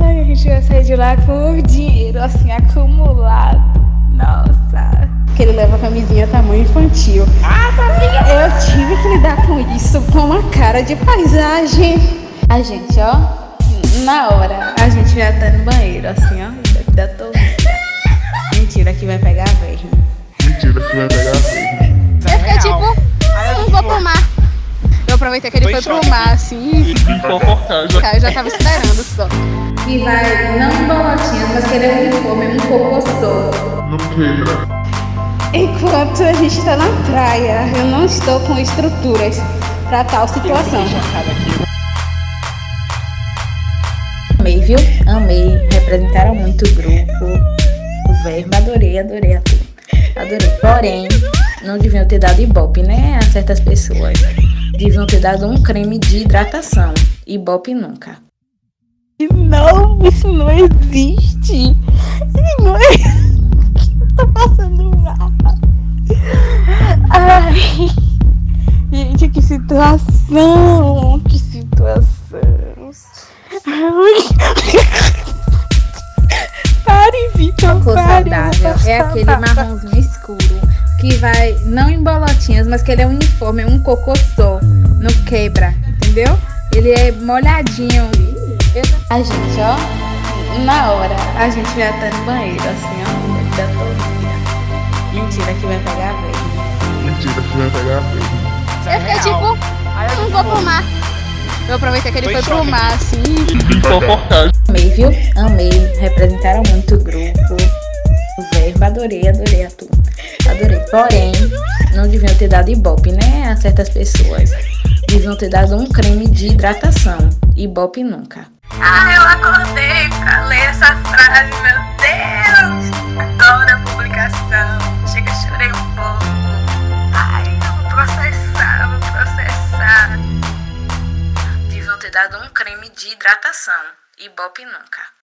Ai, a gente vai sair de lá com dinheiro assim acumulado. Nossa. Que ele leva a camisinha tamanho infantil. Ah, Eu tive que lidar com isso com uma cara de paisagem. A gente, ó, na hora, a gente já tá no banheiro, assim, ó, dar todo. Mentira, que vai pegar verme. Mentira que vai pegar verde. Eu aproveitei que ele foi pro mar, assim. Já. Cara, eu já tava esperando só. E vai, não bolotinhas, mas que ele é um uniforme, um cocossô. Não quebra. Enquanto a gente tá na praia, eu não estou com estruturas pra tal situação. Amei, viu? Amei. Representaram muito o grupo. O verbo, adorei, adorei a tudo. Adorei. Porém, não deviam ter dado ibope, né? A certas pessoas. Deviam ter dado um creme de hidratação. Ibope nunca. Não, isso não existe. Isso não existe. O que tá passando mal? Ai. Gente, que situação. Que situação. Pare, Vitor. Cor pare, saudável é aquele marronzinho que vai não em bolotinhas, mas que ele é um uniforme, é um cocô só, não quebra, entendeu? Ele é molhadinho. Eu- A gente, ó, na hora, a gente já tá no banheiro, assim, ó, dar todo Mentira que vai pegar verme. Mentira que vai pegar verde. Eu fiquei tipo, não vou pro mar. Eu aproveitei que ele foi pro mar, assim. Fofocar Amei, viu? Amei. Representaram muito o grupo. O verbo, adorei, adorei a tudo. Adorei. Porém, não deviam ter dado ibope, né? A certas pessoas. Deviam ter dado um creme de hidratação. Ibope nunca. Ah, eu acordei pra ler essa frase, meu Deus! Adoro a publicação. Chega, chorei um pouco. Ai, vou processar, vou processar. Deviam ter dado um creme de hidratação. Ibope nunca.